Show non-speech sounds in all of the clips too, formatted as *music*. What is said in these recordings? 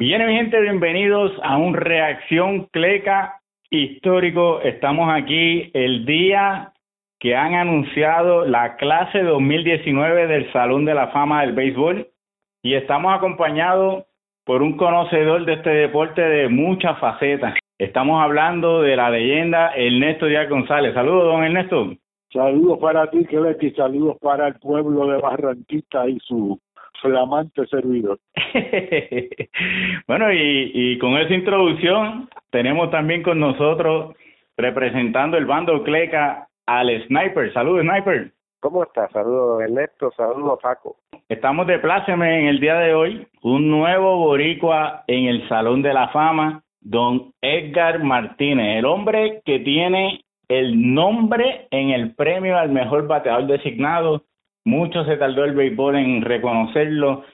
Bien, mi gente, bienvenidos a un Reacción Cleca histórico. Estamos aquí el día que han anunciado la clase 2019 del Salón de la Fama del Béisbol y estamos acompañados por un conocedor de este deporte de muchas facetas. Estamos hablando de la leyenda Ernesto Díaz González. Saludos, don Ernesto. Saludos para ti, Keleti, saludos para el pueblo de Barranquita y su flamante servidor. *laughs* bueno, y, y con esa introducción tenemos también con nosotros representando el bando Cleca al Sniper. Saludos, Sniper. ¿Cómo estás? Saludos, Ernesto. Saludos, Paco. Estamos de pláceme en el día de hoy. Un nuevo boricua en el Salón de la Fama, don Edgar Martínez, el hombre que tiene el nombre en el premio al mejor bateador designado mucho se tardó el béisbol en reconocerlo,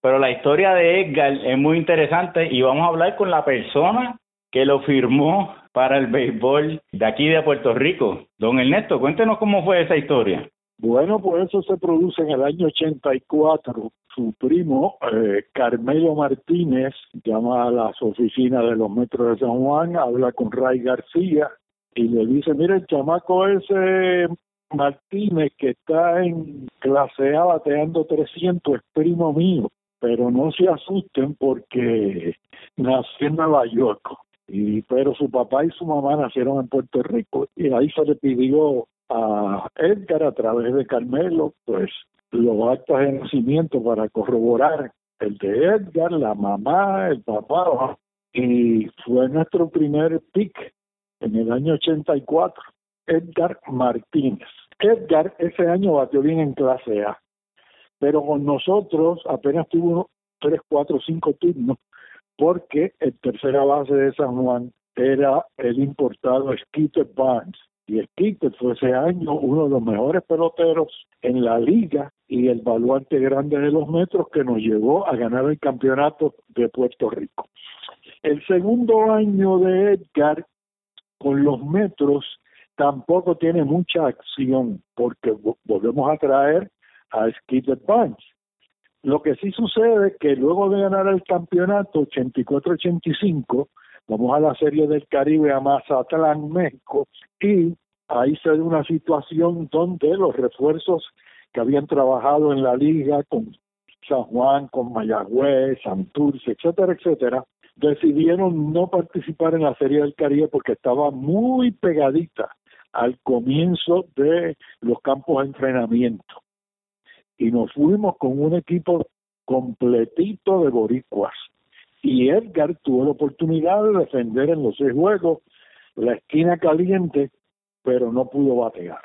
pero la historia de Edgar es muy interesante y vamos a hablar con la persona que lo firmó para el béisbol de aquí de Puerto Rico. Don Ernesto, cuéntenos cómo fue esa historia. Bueno, pues eso se produce en el año 84. Su primo, eh, Carmelo Martínez, llama a las oficinas de los metros de San Juan, habla con Ray García y le dice, mire, el chamaco ese Martínez, que está en clase A bateando 300, es primo mío, pero no se asusten porque nació en Nueva York. Y, pero su papá y su mamá nacieron en Puerto Rico y ahí se le pidió a Edgar a través de Carmelo pues los actos de nacimiento para corroborar el de Edgar, la mamá, el papá y fue nuestro primer pick en el año 84 Edgar Martínez. Edgar ese año batió bien en clase A, pero con nosotros apenas tuvo tres, cuatro, cinco turnos, porque el tercera base de San Juan era el importado Skeeter Barnes. Y Skeeter fue ese año uno de los mejores peloteros en la liga y el baluarte grande de los metros que nos llevó a ganar el campeonato de Puerto Rico. El segundo año de Edgar con los metros tampoco tiene mucha acción porque volvemos a traer a Skid Advance. Lo que sí sucede es que luego de ganar el campeonato 84-85, vamos a la Serie del Caribe a Mazatlán, México, y ahí se da una situación donde los refuerzos que habían trabajado en la liga con San Juan, con Mayagüez, Santurce, etcétera, etcétera, decidieron no participar en la Serie del Caribe porque estaba muy pegadita al comienzo de los campos de entrenamiento. Y nos fuimos con un equipo completito de boricuas. Y Edgar tuvo la oportunidad de defender en los seis juegos la esquina caliente, pero no pudo batear.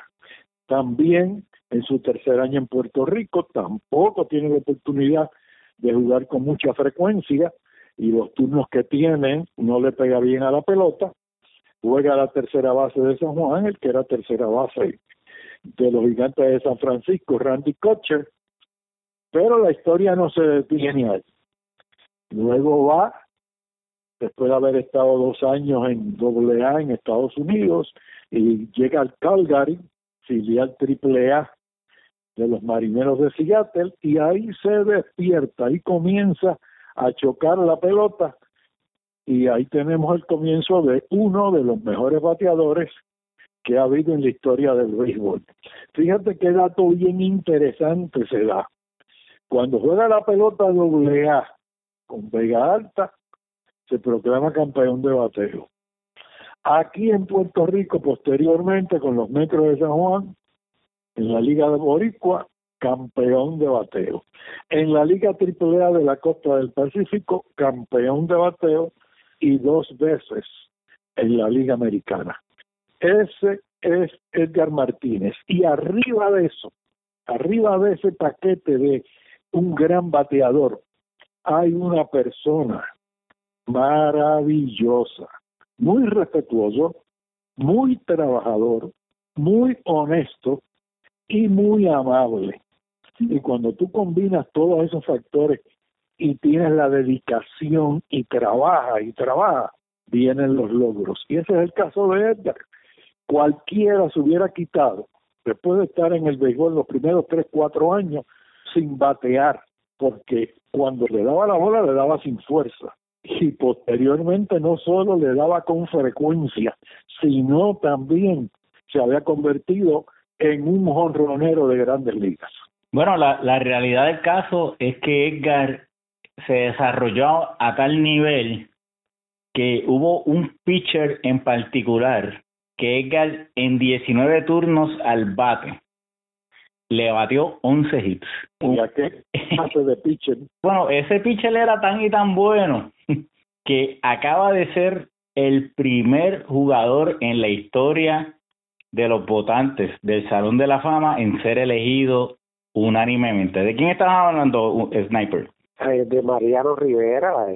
También en su tercer año en Puerto Rico tampoco tiene la oportunidad de jugar con mucha frecuencia y los turnos que tiene no le pega bien a la pelota juega la tercera base de San Juan, el que era tercera base de los gigantes de San Francisco, Randy Kutcher, pero la historia no se detiene ahí. Luego va, después de haber estado dos años en AA en Estados Unidos, y llega al Calgary, filial AAA de los marineros de Seattle, y ahí se despierta, y comienza a chocar la pelota y ahí tenemos el comienzo de uno de los mejores bateadores que ha habido en la historia del béisbol. Fíjate qué dato bien interesante se da. Cuando juega la pelota doble A con Vega Alta, se proclama campeón de bateo. Aquí en Puerto Rico, posteriormente, con los metros de San Juan, en la Liga de Boricua, campeón de bateo. En la Liga AAA de la Costa del Pacífico, campeón de bateo y dos veces en la Liga Americana. Ese es Edgar Martínez. Y arriba de eso, arriba de ese paquete de un gran bateador, hay una persona maravillosa, muy respetuoso, muy trabajador, muy honesto y muy amable. Y cuando tú combinas todos esos factores y tienes la dedicación y trabaja y trabaja, vienen los logros. Y ese es el caso de Edgar. Cualquiera se hubiera quitado, después de estar en el béisbol los primeros tres, cuatro años, sin batear, porque cuando le daba la bola le daba sin fuerza. y posteriormente no solo le daba con frecuencia, sino también se había convertido en un jonronero de grandes ligas. Bueno, la, la realidad del caso es que Edgar se desarrolló a tal nivel que hubo un pitcher en particular que Edgar en 19 turnos al bate le batió 11 hits. qué *laughs* de pitcher? bueno, ese pitcher era tan y tan bueno *laughs* que acaba de ser el primer jugador en la historia de los votantes del Salón de la Fama en ser elegido unánimemente. ¿De quién estás hablando, Sniper? Eh, de Mariano Rivera.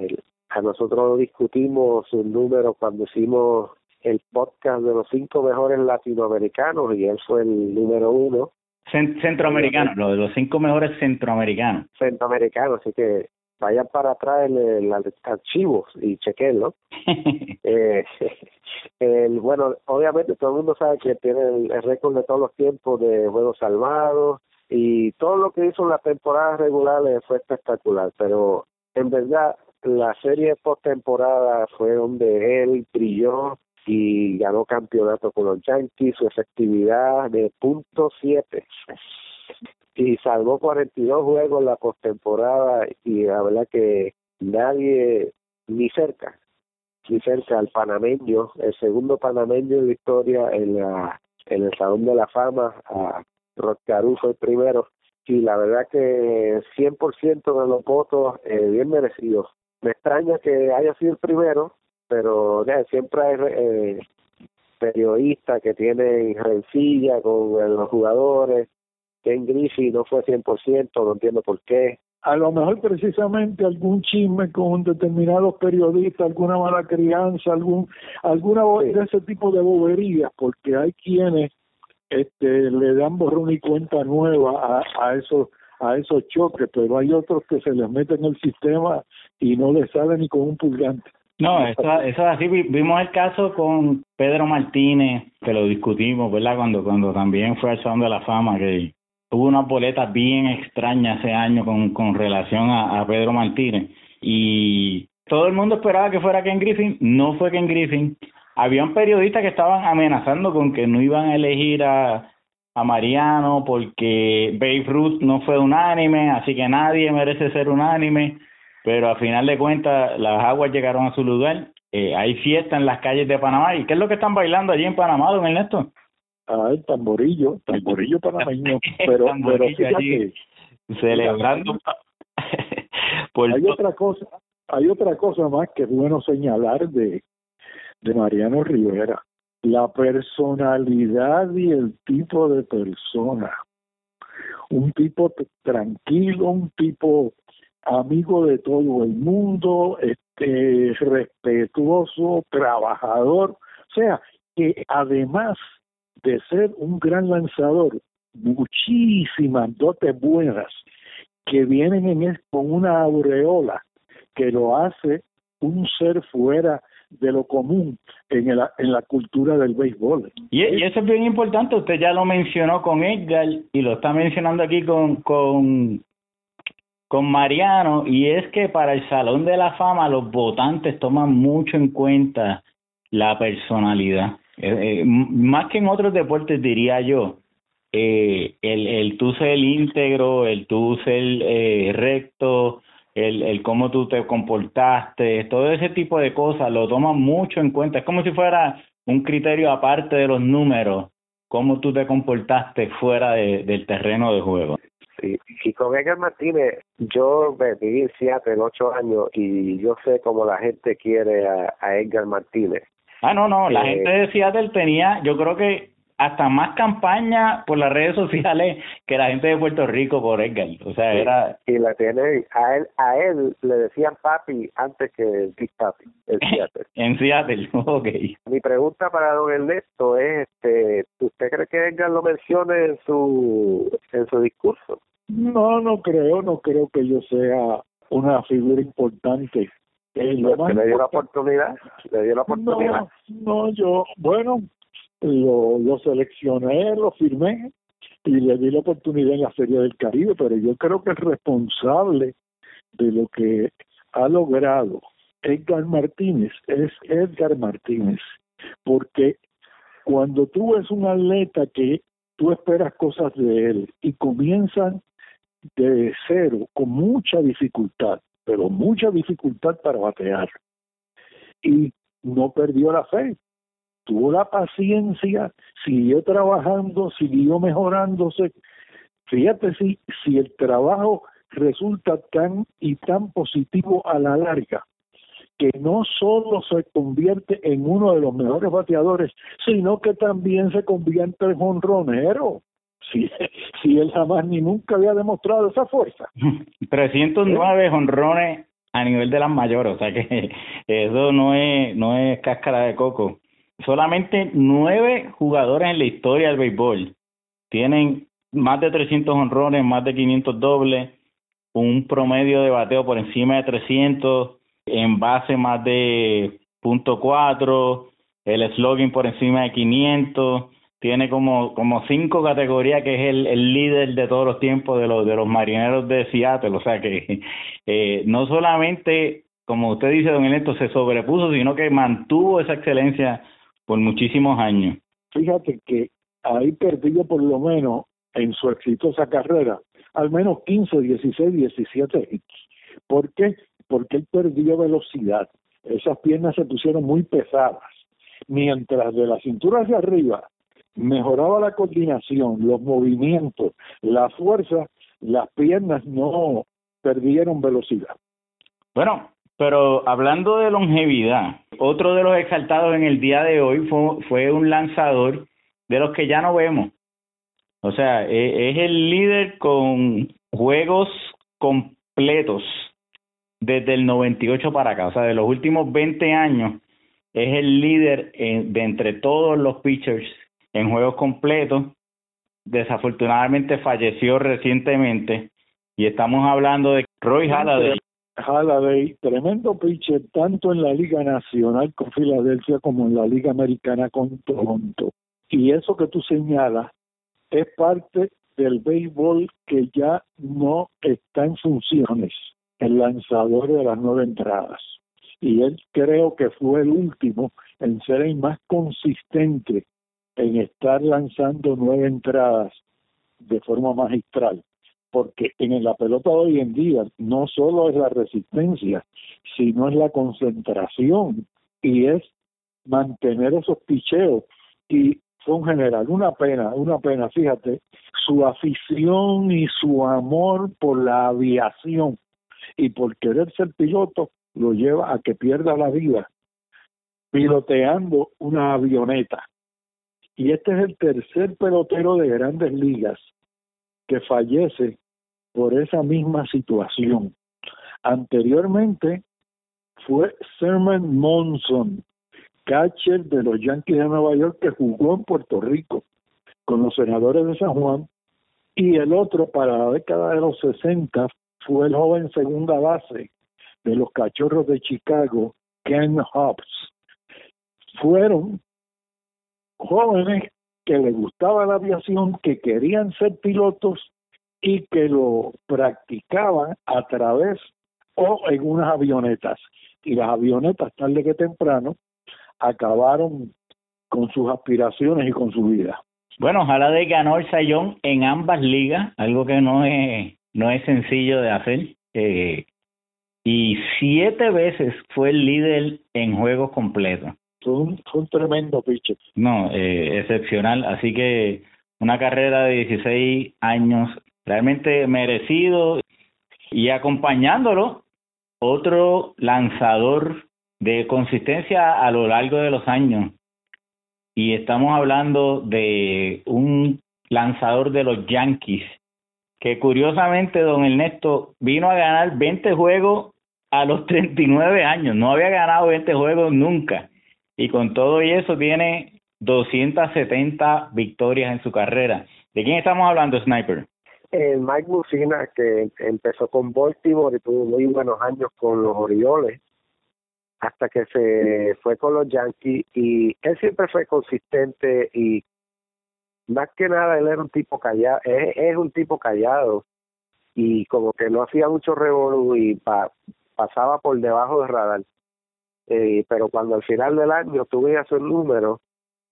a nosotros discutimos un número cuando hicimos el podcast de los cinco mejores latinoamericanos y él fue el número uno. Centroamericano, lo de los cinco mejores centroamericanos. Centroamericanos, así que vayan para atrás en el, archivos y chequenlo. *laughs* eh, *laughs* el, bueno, obviamente todo el mundo sabe que tiene el, récord de todos los tiempos de juegos salvados y todo lo que hizo en la temporada regular fue espectacular, pero en verdad la serie postemporada fue donde él brilló y ganó campeonato con los Yankees, su efectividad de punto siete. Y salvó 42 juegos en la postemporada y la verdad que nadie ni cerca ni cerca al panameño el segundo panameño de historia en la en el salón de la fama a Rod fue el primero. Y la verdad que 100% de los votos eh, bien merecidos. Me extraña que haya sido el primero pero ya, siempre hay eh, periodistas que tienen rencilla con los jugadores. Ken Griffey no fue 100%, no entiendo por qué. A lo mejor precisamente algún chisme con determinados periodistas, alguna mala crianza, algún alguna de ese tipo de boberías, porque hay quienes este le dan borrón y cuenta nueva a, a esos a esos choques, pero hay otros que se les meten en el sistema y no les sale ni con un pulgante. No, eso, eso es así. Vimos el caso con Pedro Martínez, que lo discutimos, ¿verdad? Cuando cuando también fue al Salón de la Fama, que hubo una boleta bien extraña ese año con, con relación a, Pedro Martínez y todo el mundo esperaba que fuera Ken Griffin, no fue Ken Griffin. Habían periodistas que estaban amenazando con que no iban a elegir a, a Mariano porque Babe Ruth no fue unánime, así que nadie merece ser unánime, pero a final de cuentas las aguas llegaron a su lugar. Eh, hay fiesta en las calles de Panamá. ¿Y qué es lo que están bailando allí en Panamá, don Ernesto? Ah, el tamborillo, tamborillo panameño, *laughs* pero, pero fíjate, celebrando. *laughs* hay otra cosa, hay otra cosa más que es bueno señalar de, de Mariano Rivera, la personalidad y el tipo de persona. Un tipo tranquilo, un tipo amigo de todo el mundo, este respetuoso, trabajador, o sea, que además de ser un gran lanzador, muchísimas dotes buenas que vienen en con una aureola que lo hace un ser fuera de lo común en, el, en la cultura del béisbol. Y, y, eso es bien importante, usted ya lo mencionó con Edgar y lo está mencionando aquí con, con, con Mariano, y es que para el Salón de la Fama los votantes toman mucho en cuenta la personalidad. Eh, eh, más que en otros deportes diría yo, eh, el, el tú ser íntegro, el tú ser recto, el, el cómo tú te comportaste, todo ese tipo de cosas lo toman mucho en cuenta. Es como si fuera un criterio aparte de los números, cómo tú te comportaste fuera de, del terreno de juego. Sí, y con Edgar Martínez, yo viví en Seattle ocho años y yo sé cómo la gente quiere a, a Edgar Martínez. Ah, no, no, la eh, gente de Seattle tenía, yo creo que hasta más campaña por las redes sociales que la gente de Puerto Rico por Edgar. O sea, era... Y la tiene, a él, a él le decían papi antes que el Big Papi *laughs* en Seattle. en *laughs* Seattle, ok. Mi pregunta para don Ernesto es, este, ¿usted cree que Edgar lo mencione en su, en su discurso? No, no creo, no creo que yo sea una figura importante eh, le dio la oportunidad, le dio la oportunidad. No, yo, bueno, lo, lo seleccioné, lo firmé y le di la oportunidad en la Serie del Caribe, pero yo creo que es responsable de lo que ha logrado Edgar Martínez es Edgar Martínez, porque cuando tú ves un atleta que tú esperas cosas de él y comienzan de cero con mucha dificultad, pero mucha dificultad para batear, y no perdió la fe, tuvo la paciencia, siguió trabajando, siguió mejorándose. Fíjate si, si el trabajo resulta tan y tan positivo a la larga, que no solo se convierte en uno de los mejores bateadores, sino que también se convierte en honronero. Si, *laughs* si él jamás ni nunca había demostrado esa fuerza. *laughs* 309 honrones a nivel de las mayores, o sea que *laughs* eso no es, no es cáscara de coco. Solamente nueve jugadores en la historia del béisbol tienen más de 300 honrones, más de 500 dobles, un promedio de bateo por encima de 300, en base más de punto cuatro, el slogan por encima de 500, tiene como, como cinco categorías que es el, el líder de todos los tiempos de los, de los marineros de Seattle, o sea que *laughs* eh, no solamente, como usted dice, don Ernesto, se sobrepuso, sino que mantuvo esa excelencia por muchísimos años. Fíjate que ahí perdió por lo menos en su exitosa carrera al menos 15, 16, 17 hits. ¿Por qué? Porque él perdió velocidad. Esas piernas se pusieron muy pesadas. Mientras de la cintura hacia arriba mejoraba la coordinación, los movimientos, la fuerza, las piernas no perdieron velocidad. Bueno, pero hablando de longevidad, otro de los exaltados en el día de hoy fue, fue un lanzador de los que ya no vemos. O sea, e, es el líder con juegos completos desde el 98 para acá. O sea, de los últimos 20 años es el líder de entre todos los pitchers en juegos completos. Desafortunadamente falleció recientemente y estamos hablando de Roy Halladay. Halladay, tremendo pitcher tanto en la Liga Nacional con Filadelfia como en la Liga Americana con Toronto. Y eso que tú señalas es parte del béisbol que ya no está en funciones, el lanzador de las nueve entradas. Y él creo que fue el último en ser el más consistente en estar lanzando nueve entradas de forma magistral. Porque en la pelota de hoy en día no solo es la resistencia, sino es la concentración y es mantener esos picheos. Y fue un general, una pena, una pena, fíjate, su afición y su amor por la aviación y por querer ser piloto lo lleva a que pierda la vida piloteando una avioneta. Y este es el tercer pelotero de grandes ligas que fallece por esa misma situación. Anteriormente fue Sermon Monson, catcher de los Yankees de Nueva York que jugó en Puerto Rico con los senadores de San Juan y el otro para la década de los 60 fue el joven segunda base de los Cachorros de Chicago, Ken Hobbs. Fueron jóvenes que les gustaba la aviación, que querían ser pilotos y que lo practicaban a través o en unas avionetas. Y las avionetas, tarde que temprano, acabaron con sus aspiraciones y con su vida. Bueno, ojalá de ganó el Sayón en ambas ligas, algo que no es, no es sencillo de hacer. Eh, y siete veces fue el líder en juegos completos. Fue un, tremendo pitcher. No, eh, excepcional. Así que una carrera de 16 años realmente merecido y acompañándolo otro lanzador de consistencia a lo largo de los años. Y estamos hablando de un lanzador de los Yankees, que curiosamente, don Ernesto, vino a ganar 20 juegos a los 39 años. No había ganado 20 juegos nunca. Y con todo y eso tiene 270 victorias en su carrera. ¿De quién estamos hablando, Sniper? El Mike Musina, que empezó con Baltimore y tuvo muy buenos años con los Orioles hasta que se fue con los Yankees y él siempre fue consistente y más que nada él era un tipo callado, es, un tipo callado y como que no hacía mucho revolú y pasaba por debajo del radar. eh, pero cuando al final del año tuve esos números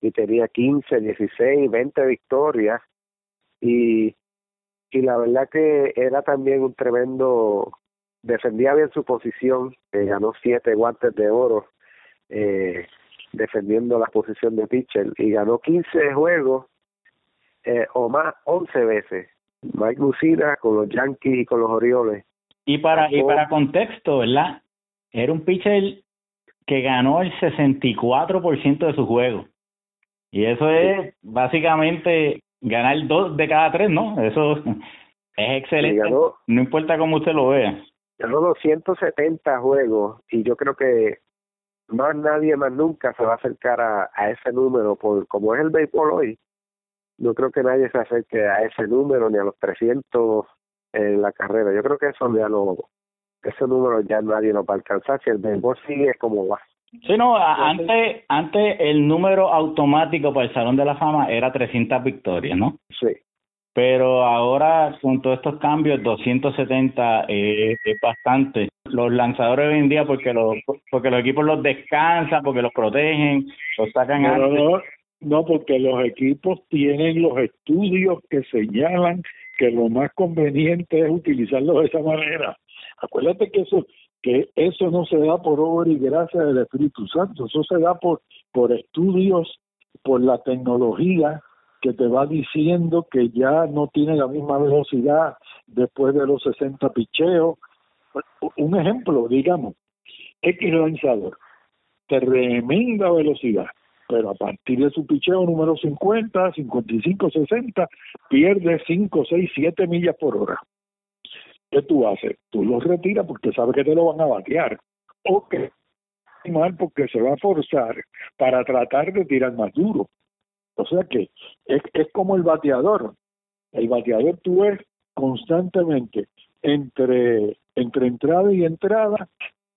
y tenía 15, 16, 20 victorias y, y la verdad que era también un tremendo, defendía bien su posición, eh, ganó siete guantes de oro eh, defendiendo la posición de pitcher y ganó 15 juegos eh, o más 11 veces. Mike Lucina con los Yankees y con los Orioles. Y para, y para contexto, ¿verdad? Era un pitcher que ganó el 64% de su juego. Y eso es básicamente ganar dos de cada tres, ¿no? Eso es excelente. no importa cómo usted lo vea. Ganó 270 juegos y yo creo que más nadie más nunca se va a acercar a, a ese número por como es el béisbol hoy. No creo que nadie se acerque a ese número ni a los 300 en la carrera. Yo creo que eso ya no ese número ya nadie lo va a alcanzar si el béisbol sigue como va. Sí, no, antes, antes el número automático para el Salón de la Fama era 300 victorias, ¿no? Sí. Pero ahora con todos estos cambios, 270 eh, es bastante. Los lanzadores hoy en día, porque los, porque los equipos los descansan, porque los protegen, los sacan no, No, no, porque los equipos tienen los estudios que señalan que lo más conveniente es utilizarlo de esa manera. Acuérdate que eso que eso no se da por obra y gracia del Espíritu Santo, eso se da por por estudios, por la tecnología que te va diciendo que ya no tiene la misma velocidad después de los 60 picheos. Un ejemplo, digamos, X lanzador, tremenda velocidad, pero a partir de su picheo número 50, 55, 60, pierde 5, 6, 7 millas por hora. ¿Qué tú haces? Tú lo retiras porque sabes que te lo van a batear. O que mal porque se va a forzar para tratar de tirar más duro. O sea que es, es como el bateador. El bateador tú ves constantemente entre, entre entrada y entrada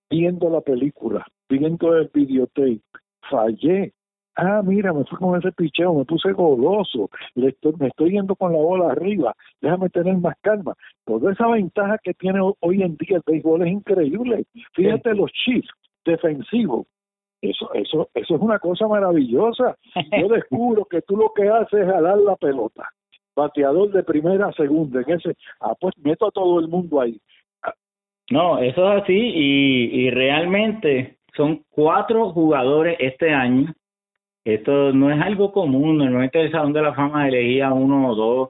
viendo la película, viendo el videotape. Fallé, ah, mira, me fui con ese picheo, me puse goloso, le estoy, me estoy yendo con la bola arriba, déjame tener más calma. Toda esa ventaja que tiene hoy en día el béisbol es increíble. Fíjate los chips defensivos. Eso, eso, eso es una cosa maravillosa. *laughs* Yo descubro que tú lo que haces es jalar la pelota. Bateador de primera a segunda, en ese, ah, pues meto a todo el mundo ahí. No, eso es así y, y realmente son cuatro jugadores este año esto no es algo común, normalmente el Salón de la Fama elegía uno o dos,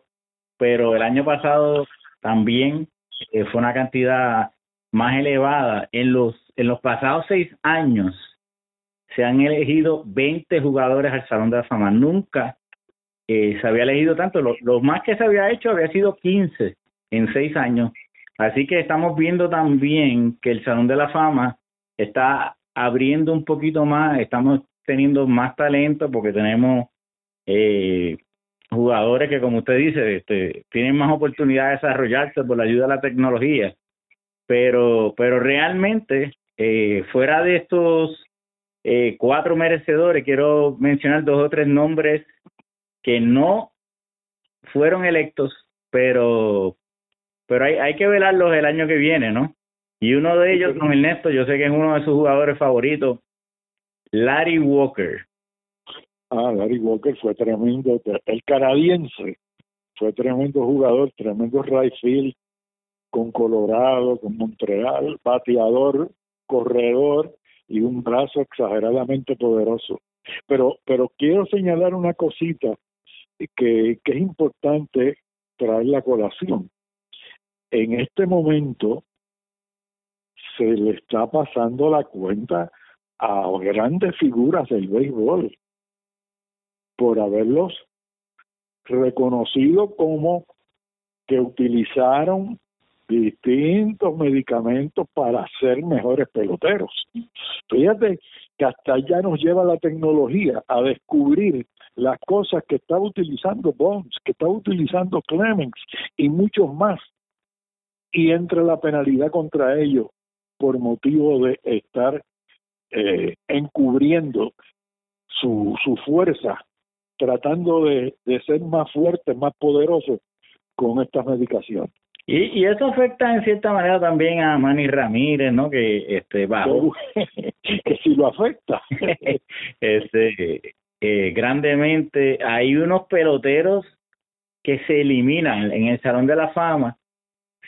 pero el año pasado también eh, fue una cantidad más elevada. En los, en los pasados seis años se han elegido 20 jugadores al Salón de la Fama. Nunca eh, se había elegido tanto. Lo, lo, más que se había hecho había sido 15 en seis años. Así que estamos viendo también que el Salón de la Fama está abriendo un poquito más, estamos teniendo más talento porque tenemos eh, jugadores que, como usted dice, este, tienen más oportunidad de desarrollarse por la ayuda de la tecnología. Pero, pero realmente, eh, fuera de estos eh, cuatro merecedores, quiero mencionar dos o tres nombres que no fueron electos, pero, pero hay, hay que velarlos el año que viene, ¿no? Y uno de ellos, don Ernesto, yo sé que es uno de sus jugadores favoritos, Larry Walker. Ah, Larry Walker fue tremendo, el canadiense, fue tremendo jugador, tremendo right field con Colorado, con Montreal, bateador, corredor y un brazo exageradamente poderoso. Pero, pero quiero señalar una cosita que, que es importante traer la colación. En este momento se le está pasando la cuenta a grandes figuras del béisbol por haberlos reconocido como que utilizaron distintos medicamentos para ser mejores peloteros. Fíjate que hasta ya nos lleva la tecnología a descubrir las cosas que estaba utilizando Bonds, que estaba utilizando Clemens y muchos más. Y entra la penalidad contra ellos por motivo de estar eh, encubriendo su, su fuerza, tratando de, de ser más fuerte, más poderoso con estas medicaciones. Y, y eso afecta en cierta manera también a Manny Ramírez, ¿no? Que este que si lo afecta. *laughs* este, eh, grandemente. Hay unos peloteros que se eliminan en el Salón de la Fama.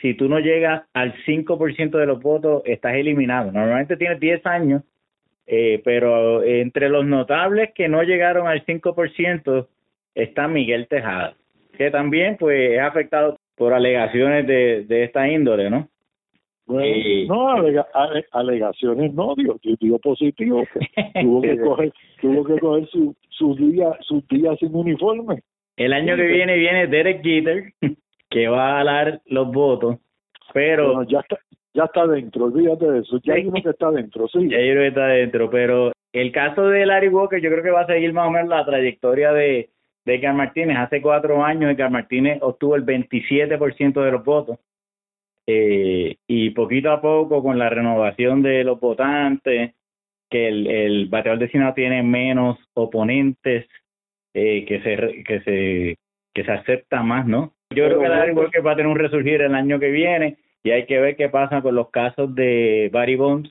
Si tú no llegas al 5% de los votos, estás eliminado. Normalmente tienes 10 años, eh, pero entre los notables que no llegaron al 5% está Miguel Tejada, que también pues es afectado por alegaciones de, de esta índole, ¿no? no, alegaciones no, digo, digo positivo. tuvo que *laughs* coger, tuvo que coger su, sus días sus días sin uniforme. El año que viene viene Derek Jeter, *laughs* que va a dar los votos, pero... ya está ya está dentro, olvídate de eso, ya hay uno que está dentro, sí. Ya hay uno que está dentro, pero el caso de Larry Walker yo creo que va a seguir más o menos la trayectoria de, de Edgar Martínez. Hace cuatro años Edgar Martínez obtuvo el 27% de los votos eh, y poquito a poco con la renovación de los votantes, que el, el bateador designado tiene menos oponentes, eh, que se que se que se acepta más, ¿no? Yo creo que Larry Walker va a tener un resurgir el año que viene y hay que ver qué pasa con los casos de Barry Bonds,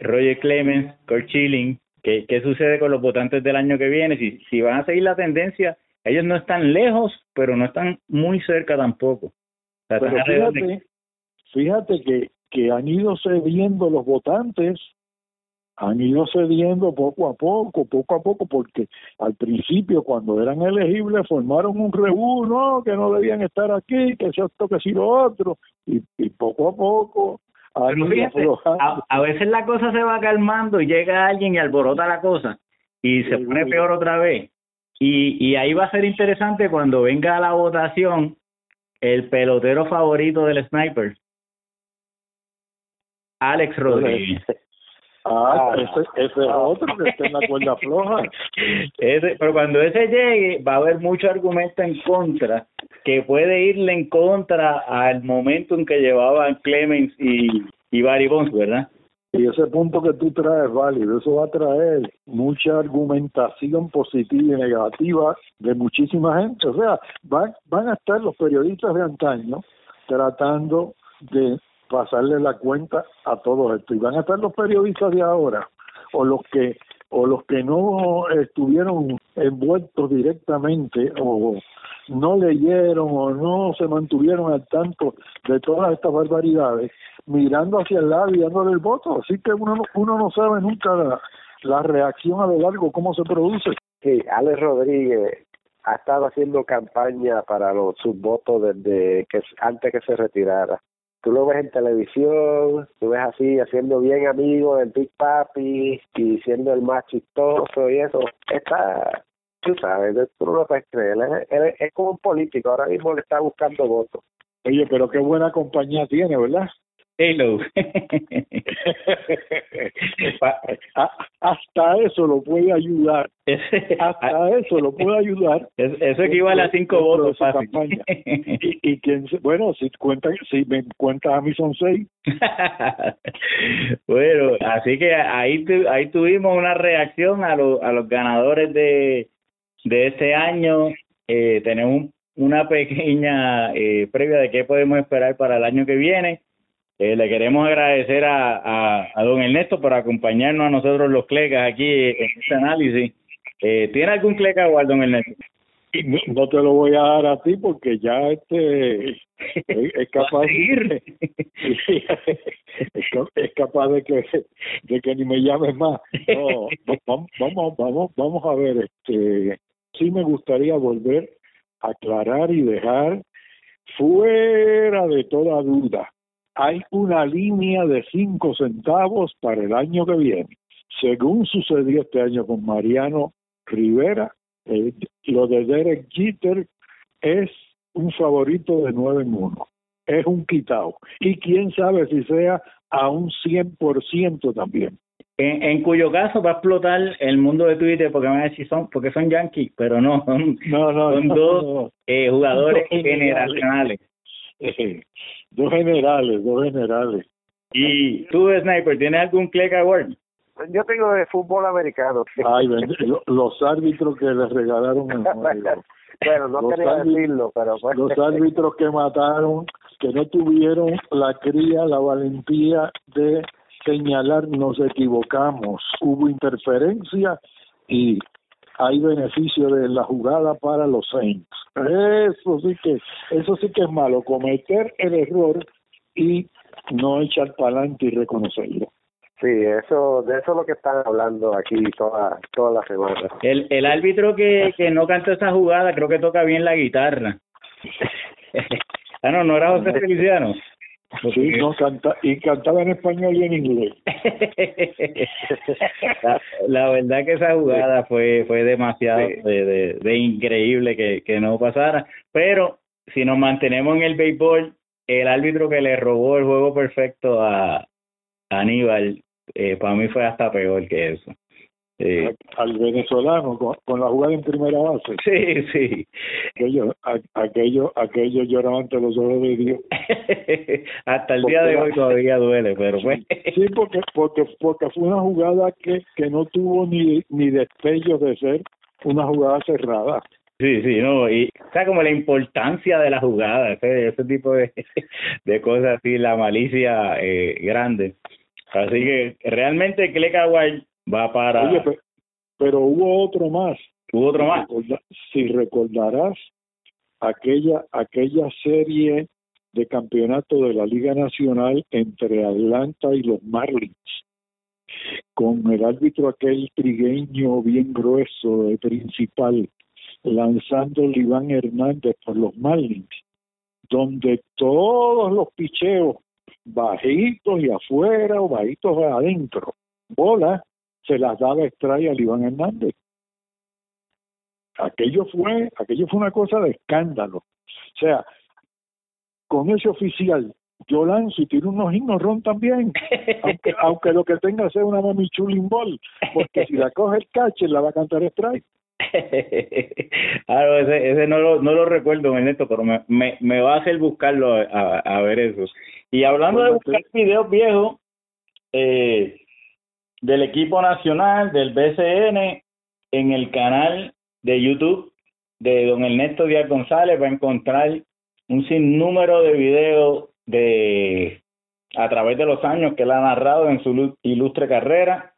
Roger Clemens, Kurt Schilling, qué, qué sucede con los votantes del año que viene, si, si van a seguir la tendencia, ellos no están lejos, pero no están muy cerca tampoco. pero fíjate, fíjate que, que han ido cediendo los votantes han ido cediendo poco a poco, poco a poco, porque al principio cuando eran elegibles formaron un rebú, no, que no debían estar aquí, que esto, que si lo otro, y, y poco a poco a, a, veces la cosa se va calmando y llega alguien y alborota la cosa y se pone peor otra vez. Y, y ahí va a ser interesante cuando venga la votación el pelotero favorito del sniper, Alex Rodríguez. Ah, ah, ese, ese es otro que está en la cuerda floja. *laughs* Ese, pero cuando ese llegue, va a haber mucho argumento en contra, que puede irle en contra al momento en que llevaban Clemens y, y Barry Bonds, ¿verdad? Y ese punto que tú traes válido, eso va a traer mucha argumentación positiva y negativa de muchísima gente. O sea, van, van a estar los periodistas de antaño tratando de pasarle la cuenta a todo esto. Y van a estar los periodistas de ahora, o los que o los que no estuvieron envueltos directamente o no leyeron o no se mantuvieron al tanto de todas estas barbaridades, mirando hacia el lado y dándole el voto. Así que uno, uno no sabe nunca la, reacción a lo largo, cómo se produce. Sí, Alex Rodríguez ha estado haciendo campaña para los, sus votos desde que antes que se retirara tú lo ves en televisión, tú ves así haciendo bien amigo del Big Papi y siendo el más chistoso y eso, está, tú sabes, tú no lo puedes creer, es, es como un político, ahora mismo le está buscando votos. Oye, pero qué buena compañía tiene, ¿verdad? Hello. *laughs* Hasta eso lo puede ayudar. Hasta *laughs* eso lo puede ayudar. Eso equivale a cinco votos. *laughs* y, y quien, bueno, si cuentan, si me cuentas a mí son seis. bueno, así que ahí ahí tuvimos una reacción a, los a los ganadores de, de este año. Eh, tenemos una pequeña eh, previa de qué podemos esperar para el año que viene eh, le queremos agradecer a, a, don Ernesto por acompañarnos a nosotros los clecas aquí en este análisis. Eh, ¿Tiene algún cleca igual, don Ernesto? No, te lo voy a dar a ti porque ya este es, *laughs* capaz de, *laughs* es, capaz de que de que ni me llames más. No, *laughs* vamos vamos vamos vamos a ver este sí me gustaría volver a aclarar y dejar fuera de toda duda hay una línea de cinco centavos para el año que viene. Según sucedió este año con Mariano Rivera, eh, lo de Derek Jeter es un favorito de nueve en uno. Es un quitado. Y quién sabe si sea a un 100% también. En, en, cuyo caso va a explotar el mundo de Twitter porque van a decir son porque son yankees, pero no, son, no, no, son dos Eh, jugadores generacionales. *laughs* dos generales, dos generales. ¿Y tú, Sniper, tienes algún click award? Yo tengo de fútbol americano. Ay, los árbitros que les regalaron el *laughs* Bueno, no quería decirlo, pero Los árbitros que mataron, que no tuvieron la cría, la valentía de señalar nos equivocamos, hubo interferencia y hay beneficio de la jugada para los Saints. Eso sí que eso sí que es malo, cometer el error y no echar para adelante y reconocerlo. Sí, eso, de eso es lo que están hablando aquí toda, toda la semana. El, el árbitro que, que no canta esa jugada creo que toca bien la guitarra. *laughs* ah, no, no era José Feliciano. Sí, no, canta, y cantaba en español y en inglés. *laughs* la, verdad que esa jugada fue fue demasiado de, de, de, increíble que, que no pasara. Pero si nos mantenemos en el béisbol, el árbitro que le robó el juego perfecto a, Aníbal, eh, para mí fue hasta peor que eso. Al venezolano con, la jugada en primera base. Sí, sí. Aquello, aquello, aquello lloraba ante los ojos de Dios. *laughs* Hasta el día de hoy todavía duele, pero fue. Sí, porque, porque, porque fue una jugada que, que no tuvo ni, ni destello de ser una jugada cerrada. Sí, sí, no, y o sea, como la importancia de la jugada, ese, ese tipo de, de cosas así, la malicia eh, grande. Así que realmente Cleca va para... Oye, pero, hubo otro más. Hubo otro más. si recordarás aquella, aquella serie de campeonato de la Liga Nacional entre Atlanta y los Marlins, con el árbitro aquel trigueño bien grueso de principal, lanzando el Iván Hernández por los Marlins, donde todos los picheos bajitos y afuera o bajitos adentro, bolas, se las daba extrae al Iván Hernández. Aquello fue, aquello fue una cosa de escándalo. O sea, con ese oficial, yo lanzo y tiro unos himnos ron también, aunque, *laughs* aunque lo que tenga sea una mamichulin ball, porque si la coge el catcher la va a cantar strike. claro, *laughs* ese, ese no lo, no lo recuerdo, Ernesto, pero me, me, me va a hacer buscarlo a, a ver eso. Y hablando de buscar videos viejos eh, del equipo nacional, del BCN, en el canal de YouTube de don Ernesto Díaz González va a encontrar un sinnúmero de videos de a través de los años que él ha narrado en su ilustre carrera.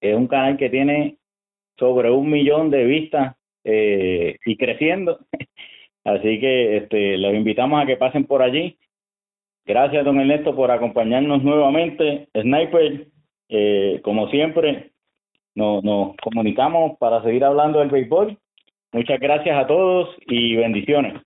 Es un canal que tiene sobre un millón de vistas eh, y creciendo. *laughs* Así que este, los invitamos a que pasen por allí. Gracias, don Ernesto, por acompañarnos nuevamente. Sniper, eh, como siempre, nos, nos comunicamos para seguir hablando del béisbol. Muchas gracias a todos y bendiciones.